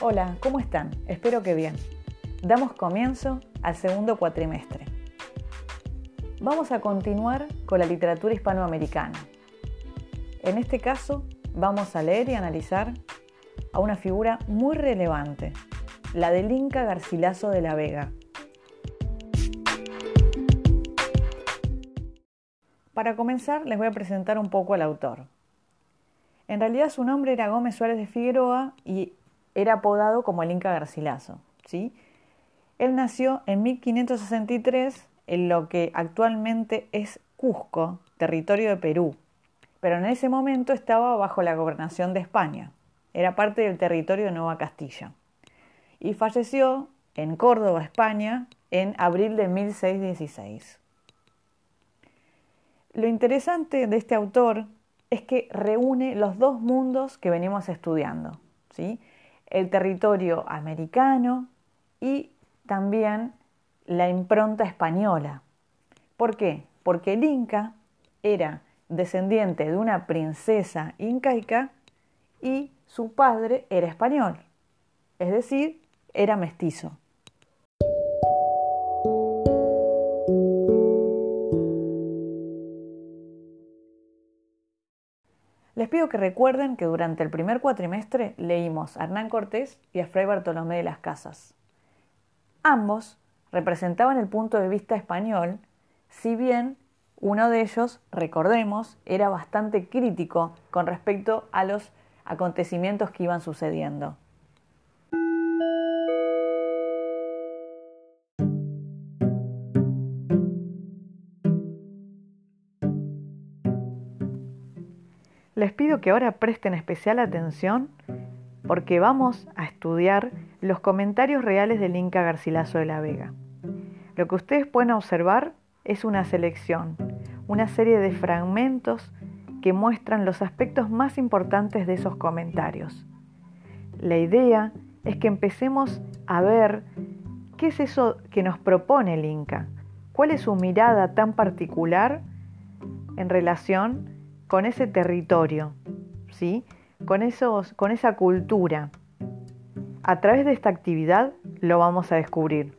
Hola, ¿cómo están? Espero que bien. Damos comienzo al segundo cuatrimestre. Vamos a continuar con la literatura hispanoamericana. En este caso, vamos a leer y analizar a una figura muy relevante, la del Inca Garcilaso de la Vega. Para comenzar, les voy a presentar un poco al autor. En realidad su nombre era Gómez Suárez de Figueroa y era apodado como el Inca Garcilaso. ¿sí? Él nació en 1563 en lo que actualmente es Cusco, territorio de Perú, pero en ese momento estaba bajo la gobernación de España. Era parte del territorio de Nueva Castilla. Y falleció en Córdoba, España, en abril de 1616. Lo interesante de este autor es que reúne los dos mundos que venimos estudiando, ¿sí? El territorio americano y también la impronta española. ¿Por qué? Porque el Inca era descendiente de una princesa incaica y su padre era español, es decir, era mestizo. Les pido que recuerden que durante el primer cuatrimestre leímos a Hernán Cortés y a Fray Bartolomé de las Casas. Ambos representaban el punto de vista español, si bien uno de ellos, recordemos, era bastante crítico con respecto a los acontecimientos que iban sucediendo. Les pido que ahora presten especial atención porque vamos a estudiar los comentarios reales del Inca Garcilaso de la Vega. Lo que ustedes pueden observar es una selección, una serie de fragmentos que muestran los aspectos más importantes de esos comentarios. La idea es que empecemos a ver qué es eso que nos propone el Inca, cuál es su mirada tan particular en relación con ese territorio, ¿sí? con, esos, con esa cultura. A través de esta actividad lo vamos a descubrir.